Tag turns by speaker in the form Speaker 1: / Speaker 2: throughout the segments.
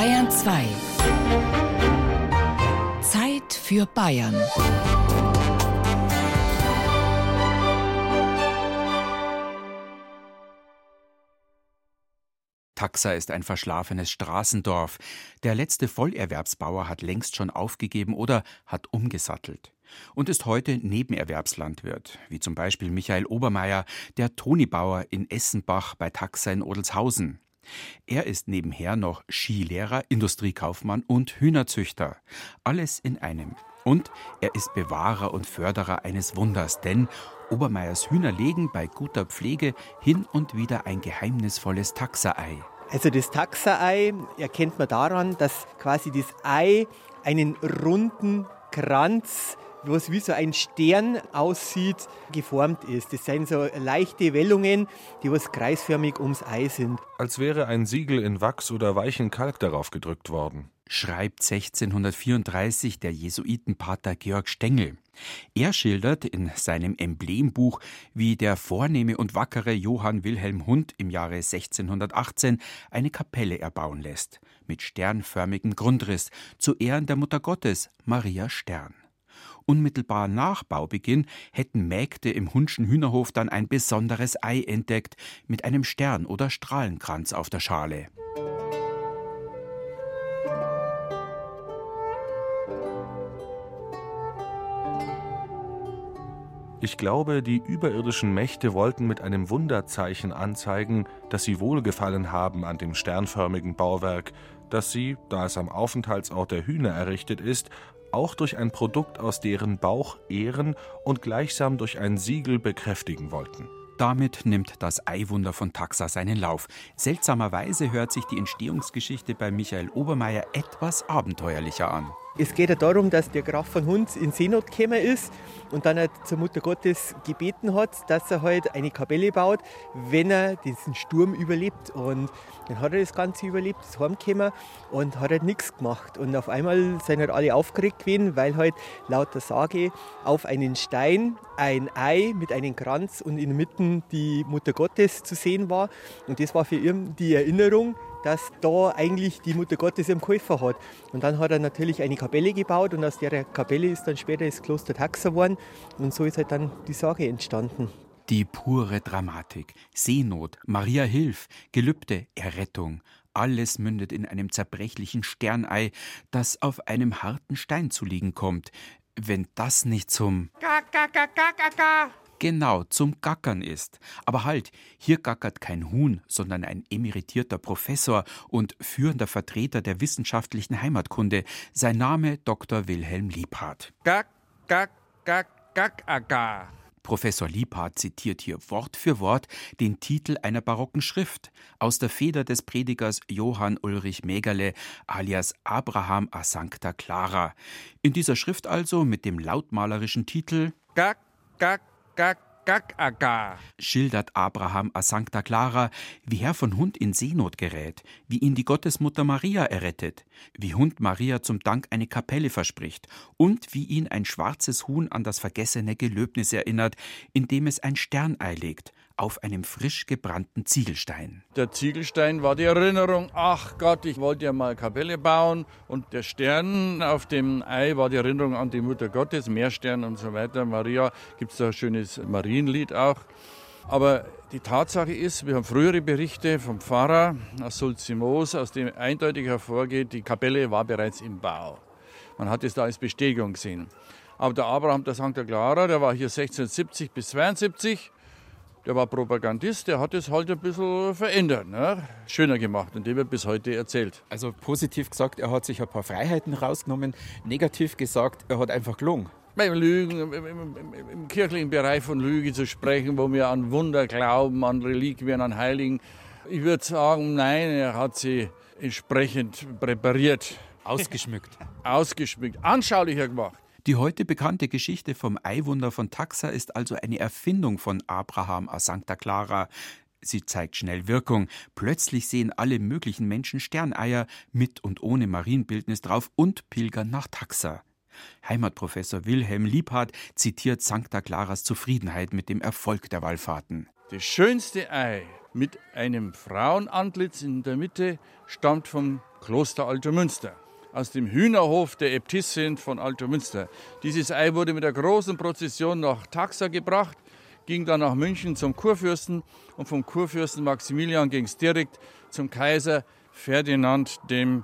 Speaker 1: Bayern 2. Zeit für Bayern.
Speaker 2: Taxa ist ein verschlafenes Straßendorf. Der letzte Vollerwerbsbauer hat längst schon aufgegeben oder hat umgesattelt und ist heute Nebenerwerbslandwirt, wie zum Beispiel Michael Obermeier, der Tonibauer in Essenbach bei Taxa in Odelshausen. Er ist nebenher noch Skilehrer, Industriekaufmann und Hühnerzüchter. Alles in einem. Und er ist Bewahrer und Förderer eines Wunders, denn Obermeiers Hühner legen bei guter Pflege hin und wieder ein geheimnisvolles Taxaei.
Speaker 3: Also das Taxaei erkennt man daran, dass quasi das Ei einen runden Kranz was wie so ein Stern aussieht, geformt ist. Das sind so leichte Wellungen, die was kreisförmig ums Ei sind.
Speaker 4: Als wäre ein Siegel in Wachs oder weichen Kalk darauf gedrückt worden
Speaker 2: schreibt 1634 der Jesuitenpater Georg Stengel. Er schildert in seinem Emblembuch, wie der vornehme und wackere Johann Wilhelm Hund im Jahre 1618 eine Kapelle erbauen lässt, mit sternförmigem Grundriss, zu Ehren der Mutter Gottes, Maria Stern. Unmittelbar nach Baubeginn hätten Mägde im Hundschen Hühnerhof dann ein besonderes Ei entdeckt, mit einem Stern oder Strahlenkranz auf der Schale.
Speaker 4: Ich glaube, die überirdischen Mächte wollten mit einem Wunderzeichen anzeigen, dass sie Wohlgefallen haben an dem sternförmigen Bauwerk, das sie, da es am Aufenthaltsort der Hühner errichtet ist, auch durch ein Produkt aus deren Bauch ehren und gleichsam durch ein Siegel bekräftigen wollten.
Speaker 2: Damit nimmt das Eiwunder von Taxa seinen Lauf. Seltsamerweise hört sich die Entstehungsgeschichte bei Michael Obermeier etwas abenteuerlicher an.
Speaker 3: Es geht ja darum, dass der Graf von Hunds in Seenot gekommen ist und dann halt zur Mutter Gottes gebeten hat, dass er halt eine Kapelle baut, wenn er diesen Sturm überlebt. Und dann hat er das Ganze überlebt, ist heimgekommen und hat halt nichts gemacht. Und auf einmal sind halt alle aufgeregt gewesen, weil halt laut der Sage auf einen Stein ein Ei mit einem Kranz und in der Mitte die Mutter Gottes zu sehen war. Und das war für ihn die Erinnerung, dass da eigentlich die Mutter Gottes im Käufer hat. Und dann hat er natürlich eine Kapelle gebaut und aus der Kapelle ist dann später das Kloster Taxa geworden und so ist halt dann die Sage entstanden.
Speaker 2: Die pure Dramatik, Seenot, Maria Hilf, Gelübde, Errettung, alles mündet in einem zerbrechlichen Sternei, das auf einem harten Stein zu liegen kommt. Wenn das nicht zum genau zum Gackern ist. Aber halt, hier gackert kein Huhn, sondern ein emeritierter Professor und führender Vertreter der wissenschaftlichen Heimatkunde. Sein Name Dr. Wilhelm Liebhardt. Gack, gack, gack, gack, aga. Professor Liebhardt zitiert hier Wort für Wort den Titel einer barocken Schrift aus der Feder des Predigers Johann Ulrich Mägerle alias Abraham a Sancta Clara. In dieser Schrift also mit dem lautmalerischen Titel Gack, Gack, schildert Abraham a Sancta Clara, wie Herr von Hund in Seenot gerät, wie ihn die Gottesmutter Maria errettet, wie Hund Maria zum Dank eine Kapelle verspricht und wie ihn ein schwarzes Huhn an das vergessene Gelöbnis erinnert, indem es ein Sternei legt, auf einem frisch gebrannten Ziegelstein.
Speaker 5: Der Ziegelstein war die Erinnerung, ach Gott, ich wollte ja mal Kapelle bauen. Und der Stern auf dem Ei war die Erinnerung an die Mutter Gottes, Meerstern und so weiter. Maria, gibt es da ein schönes Marienlied auch. Aber die Tatsache ist, wir haben frühere Berichte vom Pfarrer aus Sulzimos, aus dem eindeutig hervorgeht, die Kapelle war bereits im Bau. Man hat es da als Bestätigung gesehen. Aber der Abraham der St. Clara, der war hier 1670 bis 72 der war Propagandist, der hat es halt ein bisschen verändert, ne? schöner gemacht und dem wird bis heute erzählt.
Speaker 2: Also positiv gesagt, er hat sich ein paar Freiheiten rausgenommen, negativ gesagt, er hat einfach gelungen.
Speaker 5: Beim Lügen, im, im, im, kirchlichen Bereich von Lüge zu sprechen, wo wir an Wunder glauben, an Reliquien, an Heiligen. Ich würde sagen, nein, er hat sie entsprechend präpariert.
Speaker 2: Ausgeschmückt.
Speaker 5: Ausgeschmückt, anschaulicher gemacht.
Speaker 2: Die heute bekannte Geschichte vom Eiwunder von Taxa ist also eine Erfindung von Abraham a Sancta Clara. Sie zeigt schnell Wirkung. Plötzlich sehen alle möglichen Menschen Sterneier mit und ohne Marienbildnis drauf und pilgern nach Taxa. Heimatprofessor Wilhelm Liebhardt zitiert Sancta Claras Zufriedenheit mit dem Erfolg der Wallfahrten.
Speaker 5: Das schönste Ei mit einem Frauenantlitz in der Mitte stammt vom Kloster Altomünster aus dem Hühnerhof der Äbtissin von Altomünster. Dieses Ei wurde mit der großen Prozession nach Taxa gebracht, ging dann nach München zum Kurfürsten und vom Kurfürsten Maximilian ging es direkt zum Kaiser Ferdinand II.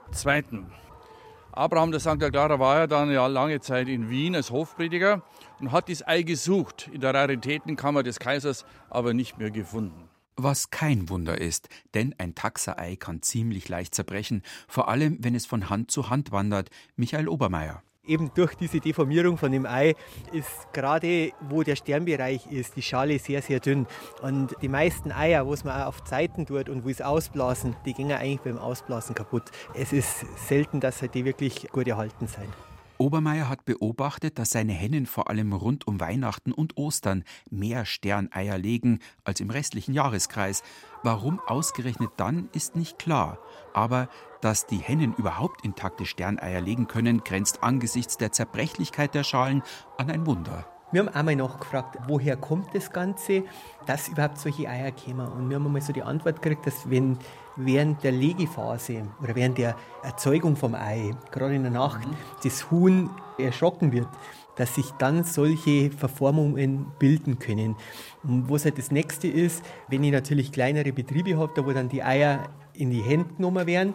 Speaker 5: Abraham der St. Clara war ja dann ja lange Zeit in Wien als Hofprediger und hat das Ei gesucht in der Raritätenkammer des Kaisers, aber nicht mehr gefunden.
Speaker 2: Was kein Wunder ist, denn ein Taxerei kann ziemlich leicht zerbrechen, vor allem wenn es von Hand zu Hand wandert. Michael Obermeier.
Speaker 3: Eben durch diese Deformierung von dem Ei ist gerade, wo der Sternbereich ist, die Schale sehr, sehr dünn. Und die meisten Eier, wo es man auf Zeiten tut und wo es ausblasen, die gehen eigentlich beim Ausblasen kaputt. Es ist selten, dass die wirklich gut erhalten sind.
Speaker 2: Obermeier hat beobachtet, dass seine Hennen vor allem rund um Weihnachten und Ostern mehr Sterneier legen als im restlichen Jahreskreis. Warum ausgerechnet dann, ist nicht klar. Aber dass die Hennen überhaupt intakte Sterneier legen können, grenzt angesichts der Zerbrechlichkeit der Schalen an ein Wunder.
Speaker 3: Wir haben einmal nachgefragt, woher kommt das Ganze, dass überhaupt solche Eier kommen. Und wir haben einmal so die Antwort gekriegt, dass wenn während der Legephase oder während der Erzeugung vom Ei, gerade in der Nacht, mhm. das Huhn erschrocken wird, dass sich dann solche Verformungen bilden können. Und was halt das nächste ist, wenn ich natürlich kleinere Betriebe habe, da wo dann die Eier in die Hände genommen werden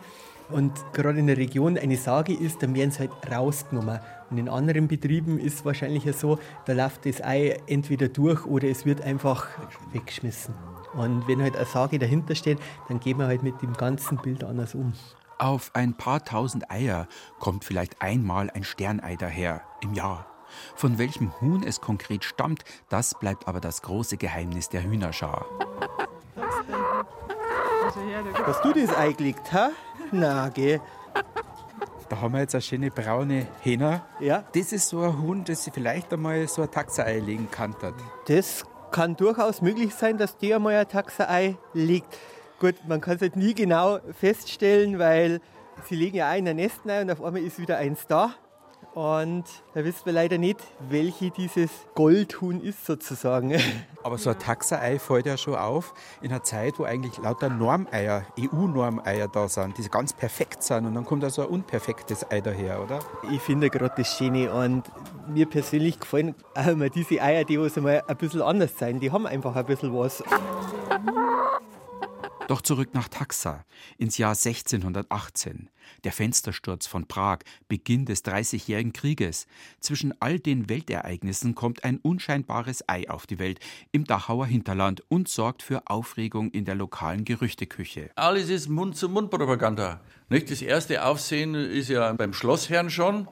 Speaker 3: und gerade in der Region eine Sage ist, dann werden sie halt rausgenommen. Und in anderen Betrieben ist es wahrscheinlich so, da läuft das Ei entweder durch oder es wird einfach weggeschmissen. Und wenn halt eine Sage dahinter steht, dann gehen wir halt mit dem ganzen Bild anders um.
Speaker 2: Auf ein paar tausend Eier kommt vielleicht einmal ein Sternei daher im Jahr. Von welchem Huhn es konkret stammt, das bleibt aber das große Geheimnis der Hühnerschar.
Speaker 3: Hast du das Ei gelegt, ha? Na, geh.
Speaker 2: Da haben wir jetzt eine schöne braune Hähner.
Speaker 3: Ja.
Speaker 2: Das ist so ein Huhn, das vielleicht einmal so ein Taxerei legen kann.
Speaker 3: Das kann durchaus möglich sein, dass der einmal ein Taxerei legt. Gut, man kann es halt nie genau feststellen, weil sie legen ja auch in ein Nest rein und auf einmal ist wieder eins da. Und da wissen wir leider nicht, welche dieses Goldhuhn ist sozusagen.
Speaker 2: Aber so ein Taxerei fällt ja schon auf in einer Zeit, wo eigentlich lauter Normeier, EU-Normeier da sind, die ganz perfekt sind. Und dann kommt da so ein unperfektes Ei daher, oder?
Speaker 3: Ich finde gerade das Schöne und mir persönlich gefallen auch immer diese Eier, die mal ein bisschen anders sein. Die haben einfach ein bisschen was.
Speaker 2: Doch zurück nach Taxa, ins Jahr 1618. Der Fenstersturz von Prag, Beginn des Dreißigjährigen Krieges. Zwischen all den Weltereignissen kommt ein unscheinbares Ei auf die Welt im Dachauer Hinterland und sorgt für Aufregung in der lokalen Gerüchteküche.
Speaker 5: Alles ist Mund-zu-Mund-Propaganda. Das erste Aufsehen ist ja beim Schlossherrn schon.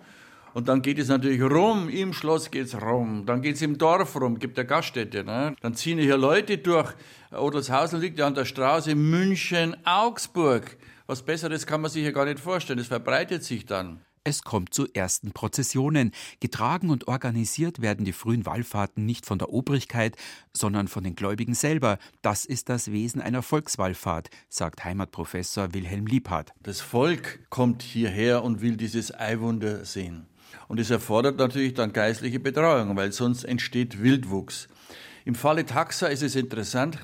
Speaker 5: Und dann geht es natürlich rum, im Schloss geht es rum, dann geht es im Dorf rum, gibt der Gaststätte. Ne? Dann ziehen hier Leute durch. Odelshausen liegt ja an der Straße München-Augsburg. Was Besseres kann man sich hier gar nicht vorstellen. Es verbreitet sich dann.
Speaker 2: Es kommt zu ersten Prozessionen. Getragen und organisiert werden die frühen Wallfahrten nicht von der Obrigkeit, sondern von den Gläubigen selber. Das ist das Wesen einer Volkswallfahrt, sagt Heimatprofessor Wilhelm Liebhardt.
Speaker 5: Das Volk kommt hierher und will dieses Eiwunder sehen. Und es erfordert natürlich dann geistliche Betreuung, weil sonst entsteht Wildwuchs. Im Falle Taxa ist es interessant,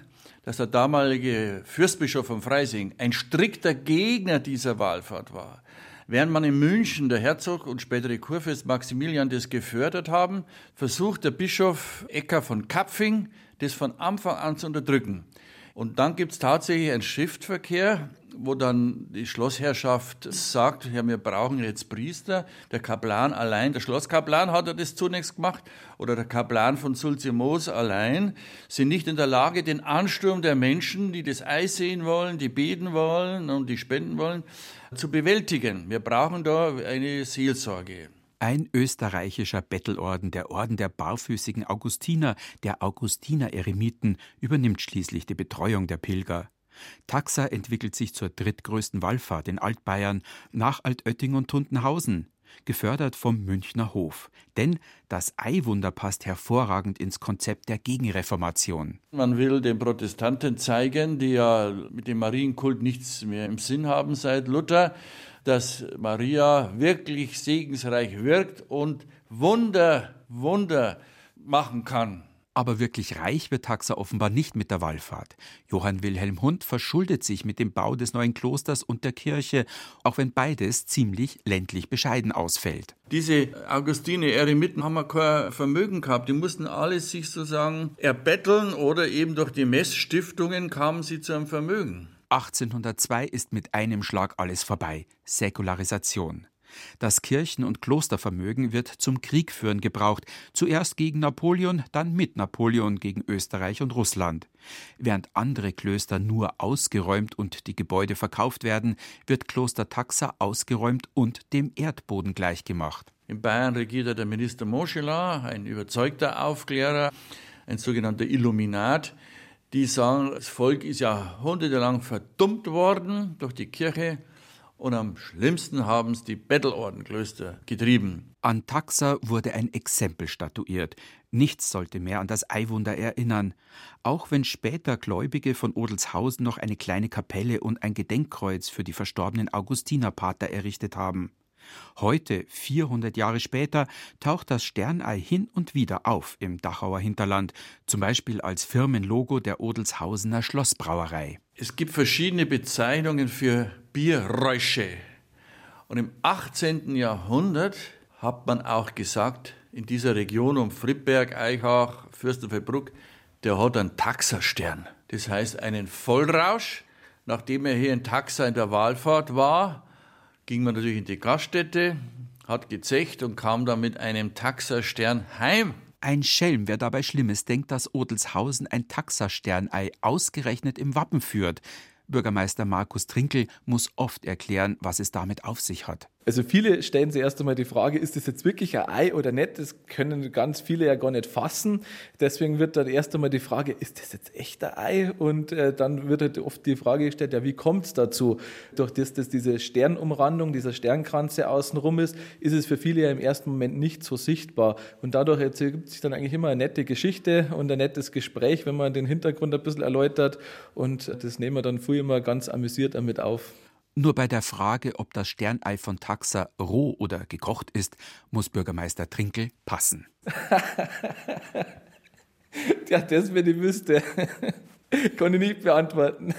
Speaker 5: dass der damalige Fürstbischof von Freising ein strikter Gegner dieser Wahlfahrt war. Während man in München, der Herzog und spätere Kurfürst Maximilian das gefördert haben, versucht der Bischof Ecker von Kapfing, das von Anfang an zu unterdrücken. Und dann gibt es tatsächlich einen Schriftverkehr, wo dann die Schlossherrschaft sagt, ja, wir brauchen jetzt Priester. Der Kaplan allein, der Schlosskaplan hat er das zunächst gemacht, oder der Kaplan von Sulzimoos allein, sind nicht in der Lage, den Ansturm der Menschen, die das Eis sehen wollen, die beten wollen und die spenden wollen, zu bewältigen. Wir brauchen da eine Seelsorge.
Speaker 2: Ein österreichischer Bettelorden, der Orden der barfüßigen Augustiner, der Augustiner-Eremiten, übernimmt schließlich die Betreuung der Pilger. Taxa entwickelt sich zur drittgrößten Wallfahrt in Altbayern nach Altötting und Tuntenhausen, gefördert vom Münchner Hof. Denn das Eiwunder passt hervorragend ins Konzept der Gegenreformation.
Speaker 5: Man will den Protestanten zeigen, die ja mit dem Marienkult nichts mehr im Sinn haben seit Luther, dass Maria wirklich segensreich wirkt und Wunder, Wunder machen kann.
Speaker 2: Aber wirklich reich wird Taxa offenbar nicht mit der Wallfahrt. Johann Wilhelm Hund verschuldet sich mit dem Bau des neuen Klosters und der Kirche, auch wenn beides ziemlich ländlich bescheiden ausfällt.
Speaker 5: Diese Augustine Eremiten haben kein Vermögen gehabt. Die mussten alles sich sozusagen erbetteln oder eben durch die Messstiftungen kamen sie zu einem Vermögen.
Speaker 2: 1802 ist mit einem Schlag alles vorbei. Säkularisation. Das Kirchen- und Klostervermögen wird zum Kriegführen gebraucht, zuerst gegen Napoleon, dann mit Napoleon gegen Österreich und Russland. Während andere Klöster nur ausgeräumt und die Gebäude verkauft werden, wird Kloster Taxa ausgeräumt und dem Erdboden gleichgemacht.
Speaker 5: In Bayern regiert der Minister Moschela, ein überzeugter Aufklärer, ein sogenannter Illuminat. Die sagen, das Volk ist jahrhundertelang verdummt worden durch die Kirche und am schlimmsten haben es die Bettelordenklöster getrieben.
Speaker 2: An Taxa wurde ein Exempel statuiert. Nichts sollte mehr an das Eiwunder erinnern. Auch wenn später Gläubige von Odelshausen noch eine kleine Kapelle und ein Gedenkkreuz für die verstorbenen Augustinerpater errichtet haben. Heute, 400 Jahre später, taucht das Sternei hin und wieder auf im Dachauer Hinterland, zum Beispiel als Firmenlogo der Odelshausener Schlossbrauerei.
Speaker 5: Es gibt verschiedene Bezeichnungen für Bierräusche. Und im 18. Jahrhundert hat man auch gesagt, in dieser Region um Friedberg, Eichach, Fürstenfeldbruck, der hat einen Taxerstern. Das heißt einen Vollrausch. Nachdem er hier in Taxa in der Wahlfahrt war, ging man natürlich in die Gaststätte, hat gezecht und kam dann mit einem Taxerstern heim.
Speaker 2: Ein Schelm, wer dabei Schlimmes denkt, dass Odelshausen ein Taxersternei ausgerechnet im Wappen führt. Bürgermeister Markus Trinkel muss oft erklären, was es damit auf sich hat.
Speaker 6: Also viele stellen sich erst einmal die Frage, ist das jetzt wirklich ein Ei oder nicht? Das können ganz viele ja gar nicht fassen. Deswegen wird dann erst einmal die Frage, ist das jetzt echt ein Ei? Und äh, dann wird halt oft die Frage gestellt, ja, wie kommt es dazu? Durch das, dass diese Sternumrandung, dieser Sternkranz außenrum ist, ist es für viele ja im ersten Moment nicht so sichtbar. Und dadurch ergibt sich dann eigentlich immer eine nette Geschichte und ein nettes Gespräch, wenn man den Hintergrund ein bisschen erläutert. Und das nehmen wir dann früher immer ganz amüsiert damit auf.
Speaker 2: Nur bei der Frage, ob das Sternei von Taxa roh oder gekocht ist, muss Bürgermeister Trinkel passen.
Speaker 6: ja, das, wenn ich wüsste, kann ich nicht beantworten.